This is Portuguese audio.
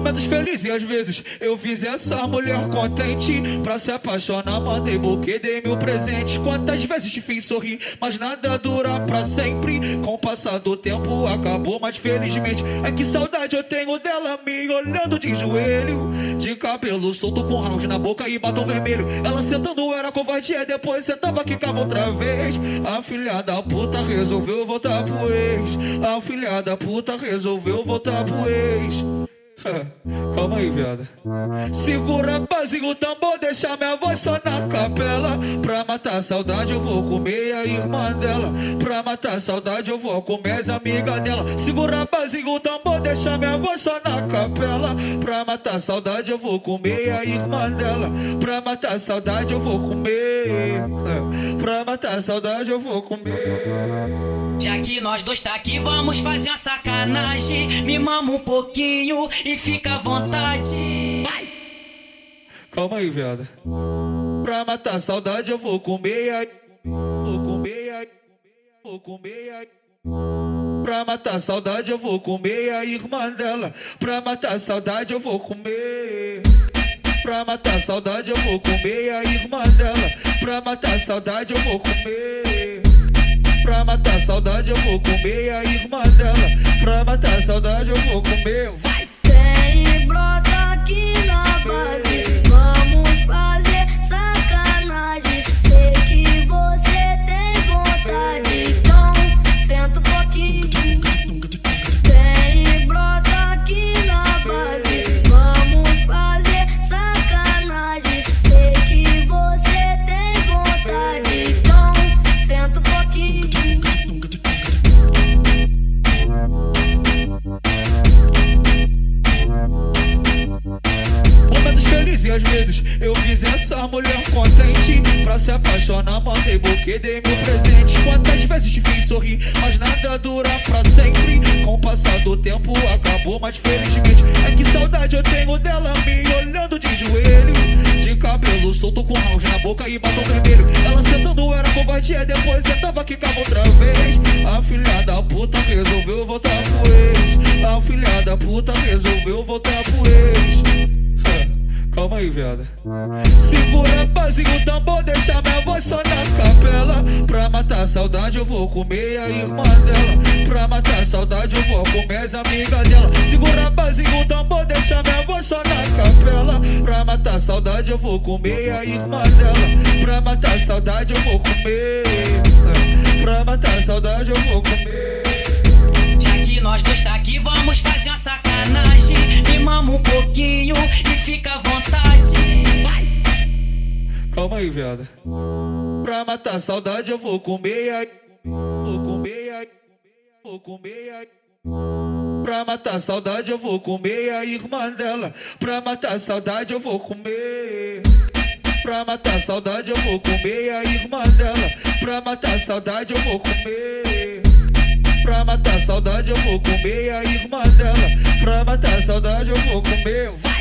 Momentos felizes às vezes eu fiz essa mulher contente. Pra se apaixonar, mandei buquê, dei mil presentes. Quantas vezes te fiz sorrir, mas nada dura pra sempre. Com o passar do tempo acabou, mas felizmente é que saudade eu tenho dela me olhando de joelho. De cabelo solto com house na boca e batom vermelho. Ela sentando era covardia, depois sentava que cava outra vez. A filha da puta resolveu voltar pro ex. A filha da puta resolveu voltar pro ex. Calma aí, viada. Segura base o tambor, deixa minha voz só na capela. Pra matar a saudade, eu vou comer a irmã dela. Pra matar a saudade, eu vou comer as amigas dela. Segura base o tambor, deixa minha voz só na capela. Pra matar a saudade, eu vou comer a irmã dela. Pra matar a saudade, eu vou comer. Pra matar a saudade, eu vou comer. Já que nós dois tá aqui, vamos fazer uma sacanagem. Me mama um pouquinho fica à vontade. Vai. Calma aí, viada. Pra matar a saudade eu vou comer aí. Vou comer aí. Vou comer aí. Pra matar a saudade eu vou comer a irmã dela. Pra matar a saudade eu vou comer. Pra matar a saudade eu vou comer a irmã dela. Pra matar a saudade eu vou comer. Pra matar a saudade eu vou comer a irmã dela. Pra matar a saudade eu vou comer. Vai! Brota aqui na base, Felizes e às vezes eu fiz essa mulher contente. Pra se apaixonar, mandei buquê, dei meu presente. Quantas vezes te fiz sorrir, mas nada dura pra sempre. Com o passar do tempo acabou, mas felizmente é que saudade eu tenho dela me olhando de joelho. De cabelo solto com house na boca e batom vermelho. Ela sentando era covardia, depois sentava que cava outra vez. A filha da puta resolveu voltar pro ex. A filha da puta resolveu voltar pro ex. Calma aí, viada. Segura a paz e o tambor, deixa minha voz só na capela. Pra matar a saudade, eu vou comer a irmã dela. Pra matar a saudade, eu vou comer as amigas dela. Segura e o tambor, deixa minha voz só na capela. Pra matar a saudade, eu vou comer a irmã dela. Pra matar a saudade, eu vou comer. Pra matar a saudade, eu vou comer. Calma aí, viada. Pra matar a saudade eu vou comer aí. Vou comer aí. Vou comer aí. Pra matar a saudade eu vou comer a irmã dela. Pra matar a saudade eu vou comer. Pra matar a saudade eu vou comer a irmã dela. Pra matar a saudade eu vou comer. Pra matar a saudade eu vou comer a irmã dela. Pra matar a saudade eu vou comer. Vai!